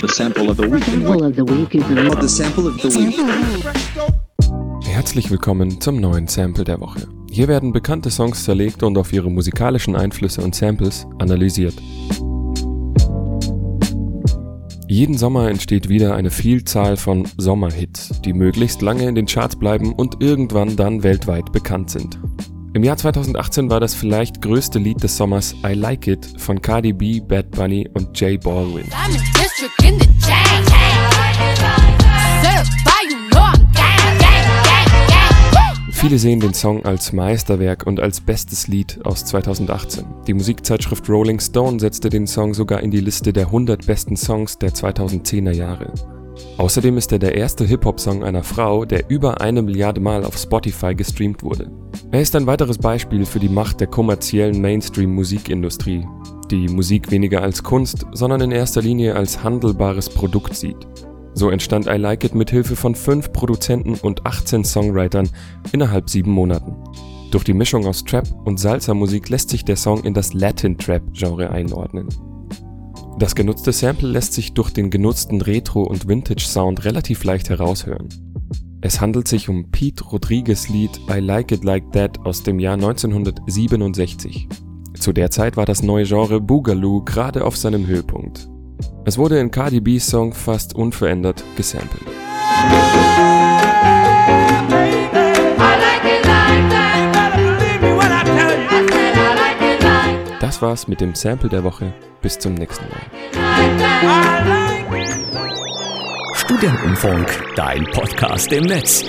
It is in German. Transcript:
The sample of the week. Sample of the week is The sample of the week. Herzlich willkommen zum neuen Sample der Woche. Hier werden bekannte Songs zerlegt und auf ihre musikalischen Einflüsse und Samples analysiert. Jeden Sommer entsteht wieder eine Vielzahl von Sommerhits, die möglichst lange in den Charts bleiben und irgendwann dann weltweit bekannt sind. Im Jahr 2018 war das vielleicht größte Lied des Sommers I Like It von Cardi B, Bad Bunny und Jay Baldwin. Viele sehen den Song als Meisterwerk und als bestes Lied aus 2018. Die Musikzeitschrift Rolling Stone setzte den Song sogar in die Liste der 100 besten Songs der 2010er Jahre. Außerdem ist er der erste Hip-Hop-Song einer Frau, der über eine Milliarde Mal auf Spotify gestreamt wurde. Er ist ein weiteres Beispiel für die Macht der kommerziellen Mainstream-Musikindustrie, die Musik weniger als Kunst, sondern in erster Linie als handelbares Produkt sieht. So entstand I Like It mit Hilfe von fünf Produzenten und 18 Songwritern innerhalb sieben Monaten. Durch die Mischung aus Trap und Salsa-Musik lässt sich der Song in das Latin-Trap-Genre einordnen. Das genutzte Sample lässt sich durch den genutzten Retro- und Vintage-Sound relativ leicht heraushören. Es handelt sich um Pete Rodriguez Lied I Like It Like That aus dem Jahr 1967. Zu der Zeit war das neue Genre Boogaloo gerade auf seinem Höhepunkt. Es wurde in Cardi B's Song fast unverändert gesampelt. Das war's mit dem Sample der Woche. Bis zum nächsten Mal. Studentenfunk, dein Podcast im Netz.